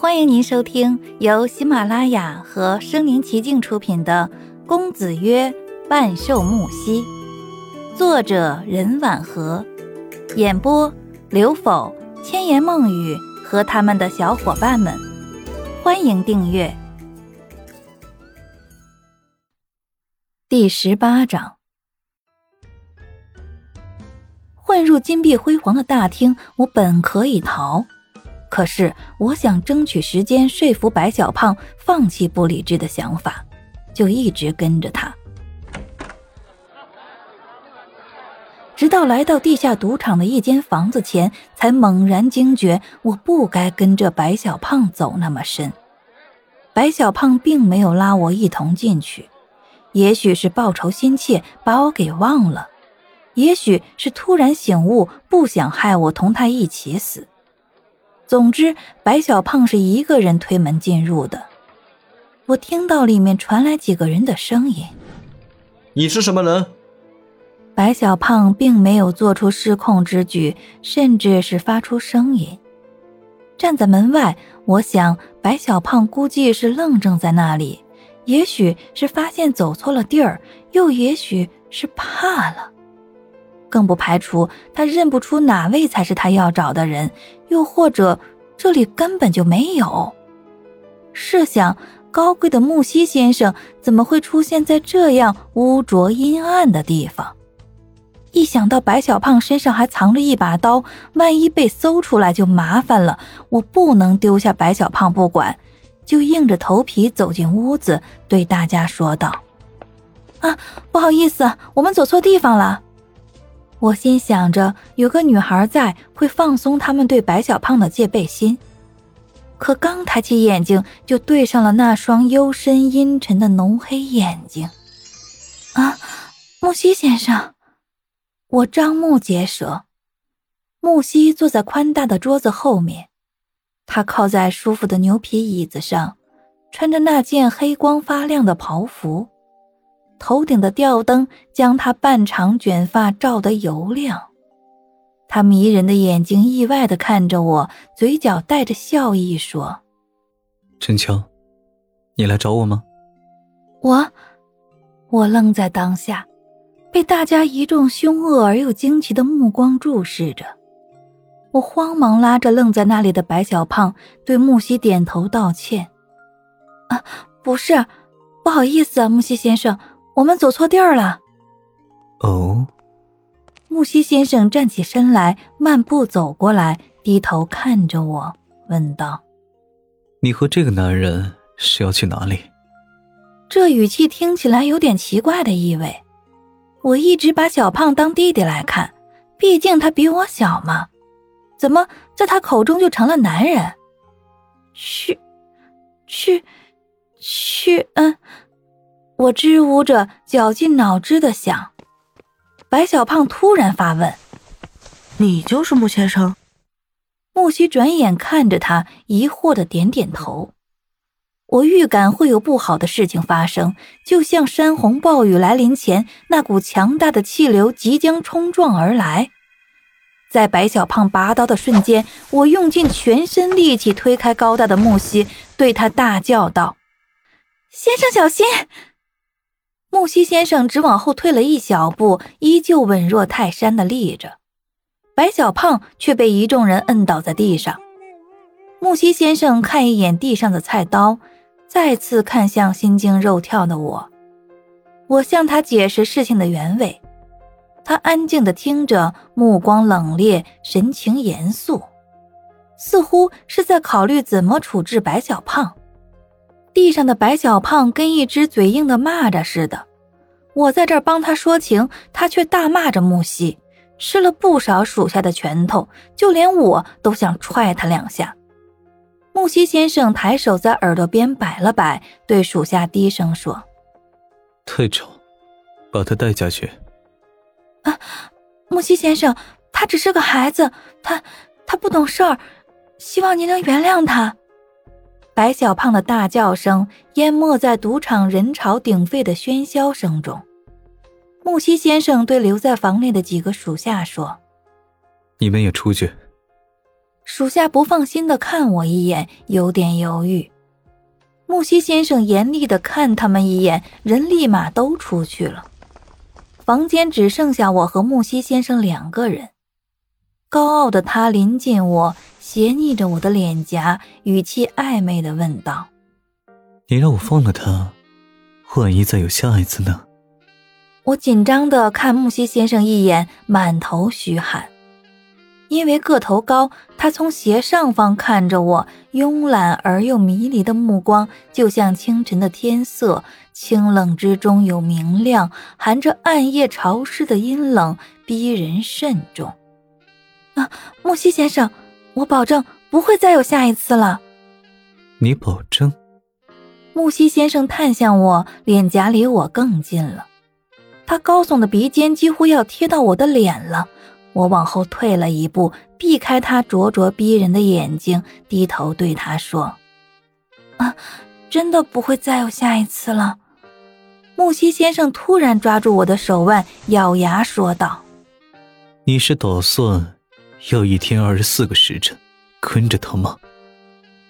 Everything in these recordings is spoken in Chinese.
欢迎您收听由喜马拉雅和声临其境出品的《公子曰万寿木兮》，作者任婉和，演播刘否、千言梦语和他们的小伙伴们。欢迎订阅第十八章。混入金碧辉煌的大厅，我本可以逃。可是，我想争取时间说服白小胖放弃不理智的想法，就一直跟着他，直到来到地下赌场的一间房子前，才猛然惊觉我不该跟着白小胖走那么深。白小胖并没有拉我一同进去，也许是报仇心切，把我给忘了；也许是突然醒悟，不想害我同他一起死。总之，白小胖是一个人推门进入的。我听到里面传来几个人的声音：“你是什么人？”白小胖并没有做出失控之举，甚至是发出声音。站在门外，我想白小胖估计是愣怔在那里，也许是发现走错了地儿，又也许是怕了。更不排除他认不出哪位才是他要找的人，又或者这里根本就没有。试想，高贵的木西先生怎么会出现在这样污浊阴暗的地方？一想到白小胖身上还藏着一把刀，万一被搜出来就麻烦了。我不能丢下白小胖不管，就硬着头皮走进屋子，对大家说道：“啊，不好意思，我们走错地方了。”我心想着，有个女孩在，会放松他们对白小胖的戒备心。可刚抬起眼睛，就对上了那双幽深阴沉的浓黑眼睛。啊，木西先生！我张目结舌。木西坐在宽大的桌子后面，他靠在舒服的牛皮椅子上，穿着那件黑光发亮的袍服。头顶的吊灯将他半长卷发照得油亮，他迷人的眼睛意外地看着我，嘴角带着笑意说：“陈乔，你来找我吗？”我，我愣在当下，被大家一众凶恶而又惊奇的目光注视着。我慌忙拉着愣在那里的白小胖，对木西点头道歉：“啊，不是，不好意思啊，木西先生。”我们走错地儿了。哦，木西先生站起身来，慢步走过来，低头看着我，问道：“你和这个男人是要去哪里？”这语气听起来有点奇怪的意味。我一直把小胖当弟弟来看，毕竟他比我小嘛。怎么在他口中就成了男人？去，去，去，嗯。我支吾着，绞尽脑汁的想。白小胖突然发问：“你就是穆先生？”木西转眼看着他，疑惑的点点头。我预感会有不好的事情发生，就像山洪暴雨来临前那股强大的气流即将冲撞而来。在白小胖拔刀的瞬间，我用尽全身力气推开高大的木西，对他大叫道：“先生，小心！”木西先生只往后退了一小步，依旧稳若泰山的立着。白小胖却被一众人摁倒在地上。木西先生看一眼地上的菜刀，再次看向心惊肉跳的我。我向他解释事情的原委，他安静的听着，目光冷冽，神情严肃，似乎是在考虑怎么处置白小胖。地上的白小胖跟一只嘴硬的蚂蚱似的，我在这儿帮他说情，他却大骂着木西，吃了不少属下的拳头，就连我都想踹他两下。木西先生抬手在耳朵边摆了摆，对属下低声说：“太吵，把他带下去。”啊，木西先生，他只是个孩子，他他不懂事儿，希望您能原谅他。白小胖的大叫声淹没在赌场人潮鼎沸的喧嚣声中。木西先生对留在房内的几个属下说：“你们也出去。”属下不放心的看我一眼，有点犹豫。木西先生严厉的看他们一眼，人立马都出去了。房间只剩下我和木西先生两个人。高傲的他临近我，斜睨着我的脸颊，语气暧昧的问道：“你让我放了他，万一再有下一次呢？”我紧张的看木西先生一眼，满头虚汗。因为个头高，他从斜上方看着我，慵懒而又迷离的目光，就像清晨的天色，清冷之中有明亮，含着暗夜潮湿的阴冷，逼人慎重。啊，木西先生，我保证不会再有下一次了。你保证？木西先生探向我，脸颊离我更近了，他高耸的鼻尖几乎要贴到我的脸了。我往后退了一步，避开他灼灼逼人的眼睛，低头对他说：“啊，真的不会再有下一次了。”木西先生突然抓住我的手腕，咬牙说道：“你是打算要一天二十四个时辰跟着他吗？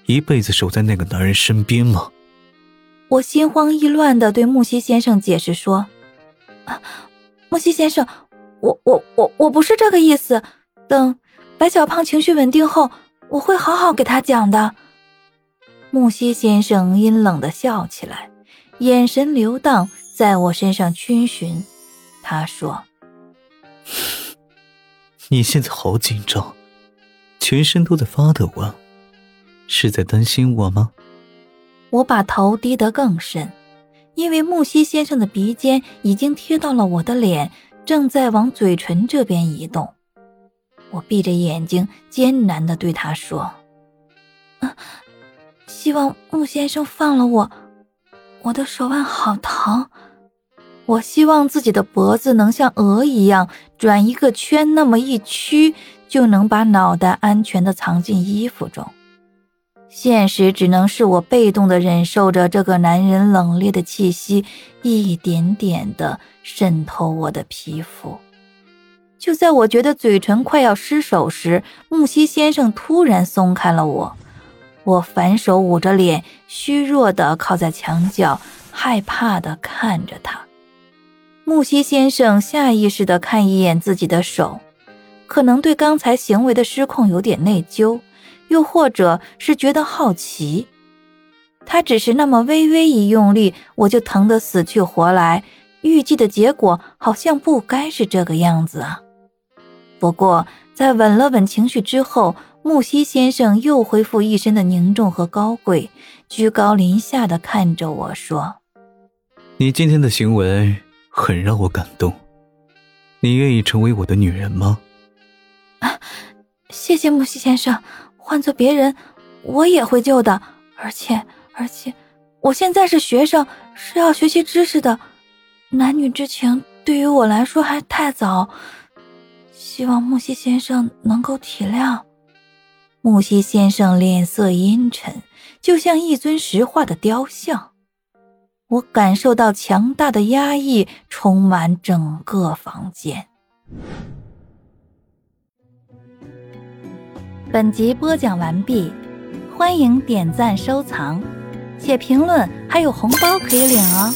一辈子守在那个男人身边吗？”我心慌意乱的对木西先生解释说：“啊，木西先生。”我我我我不是这个意思，等白小胖情绪稳定后，我会好好给他讲的。木西先生阴冷的笑起来，眼神流荡在我身上逡巡。他说：“你现在好紧张，全身都在发抖啊，是在担心我吗？”我把头低得更深，因为木西先生的鼻尖已经贴到了我的脸。正在往嘴唇这边移动，我闭着眼睛，艰难的对他说：“啊，希望穆先生放了我，我的手腕好疼。我希望自己的脖子能像鹅一样转一个圈，那么一屈就能把脑袋安全的藏进衣服中。”现实只能是我被动的忍受着这个男人冷冽的气息，一点点的渗透我的皮肤。就在我觉得嘴唇快要失手时，木西先生突然松开了我。我反手捂着脸，虚弱的靠在墙角，害怕的看着他。木西先生下意识的看一眼自己的手，可能对刚才行为的失控有点内疚。又或者是觉得好奇，他只是那么微微一用力，我就疼得死去活来。预计的结果好像不该是这个样子啊。不过在稳了稳情绪之后，木西先生又恢复一身的凝重和高贵，居高临下的看着我说：“你今天的行为很让我感动，你愿意成为我的女人吗？”啊，谢谢木西先生。换做别人，我也会救的。而且，而且，我现在是学生，是要学习知识的。男女之情对于我来说还太早，希望木西先生能够体谅。木西先生脸色阴沉，就像一尊石化的雕像。我感受到强大的压抑充满整个房间。本集播讲完毕，欢迎点赞收藏，且评论还有红包可以领哦。